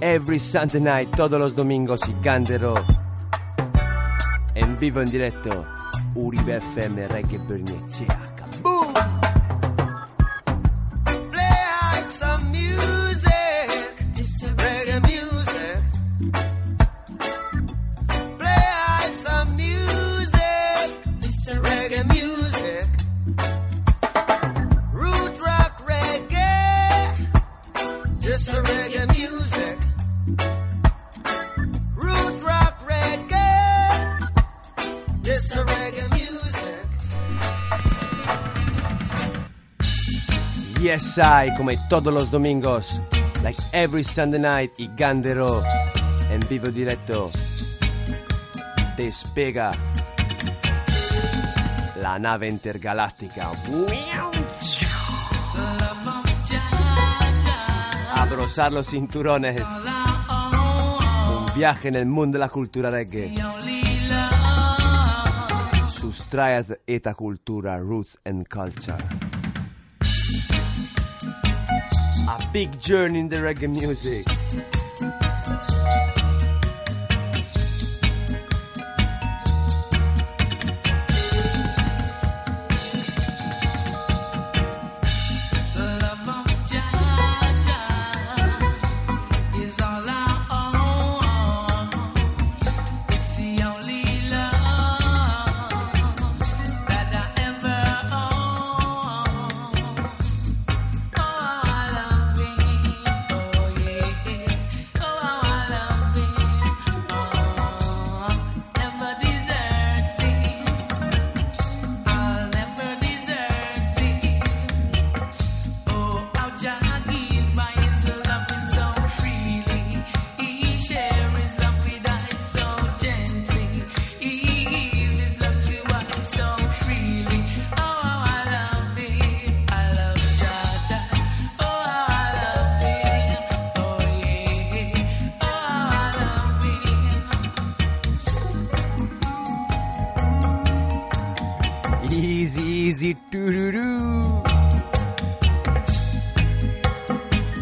Every Sunday night, todos los domingos y Candero. En vivo en directo, Uribe FM Reggae Bernicea. Boom! Yes, I, come todos los domingos, like every Sunday night, y Gandero, en vivo directo, despega la nave intergaláctica. Abrosar los cinturones. Un viaje en el mundo de la cultura reggae. Sustrayat esta cultura, roots and culture. Big journey in the reggae music.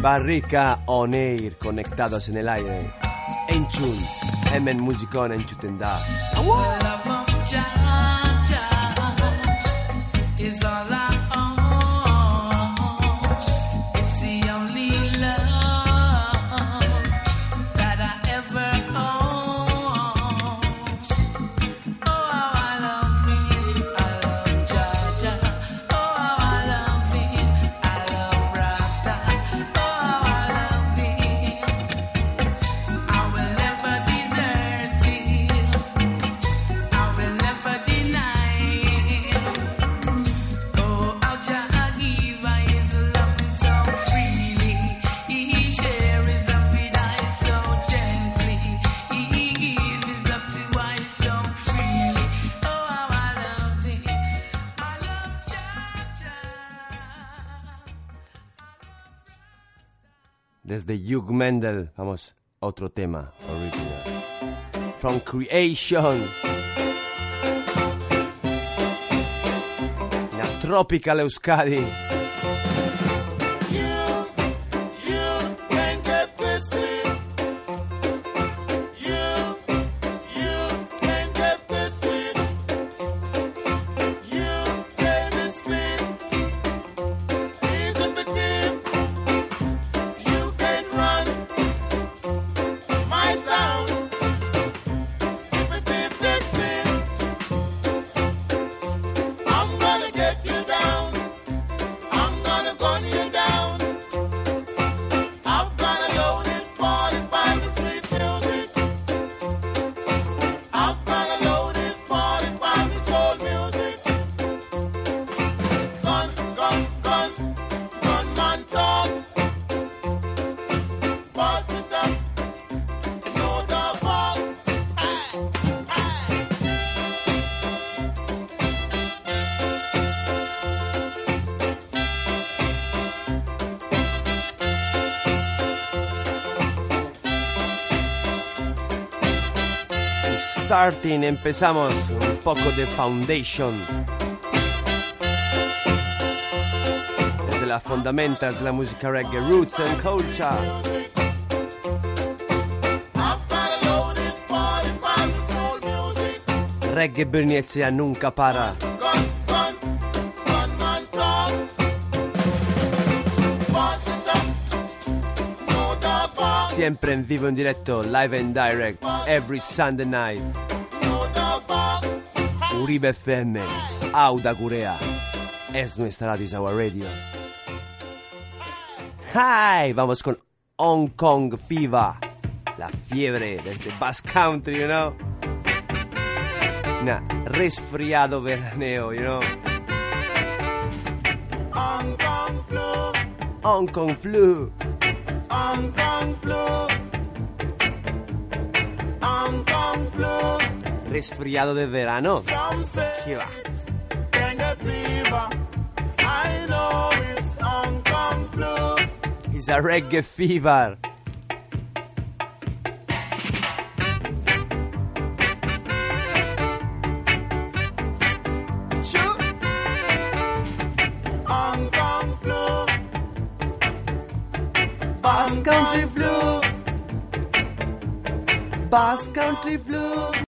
Barrica on air, conectados en el aire. En chun, emen musicón en chutenda. Desde Hugh Mendel, vamos, otro tema original. From Creation. La Tropical Euskadi. Starting, empezamos un poco de foundation. Desde las fundamentas de la música reggae, roots and culture. Reggae Berniezia nunca para. Siempre en vivo en directo, live and direct, every Sunday night. Uribe FM, Auda Gurea. Es nuestra radio, radio. Hi, vamos con Hong Kong Fever. La fiebre desde Bass Country, you know. Nah, resfriado veraneo, you know. Hong Kong flu. Resfriado de verano. ¿Qué va? It's a reggae fever. Bass Country Blue. Bass Country Blue.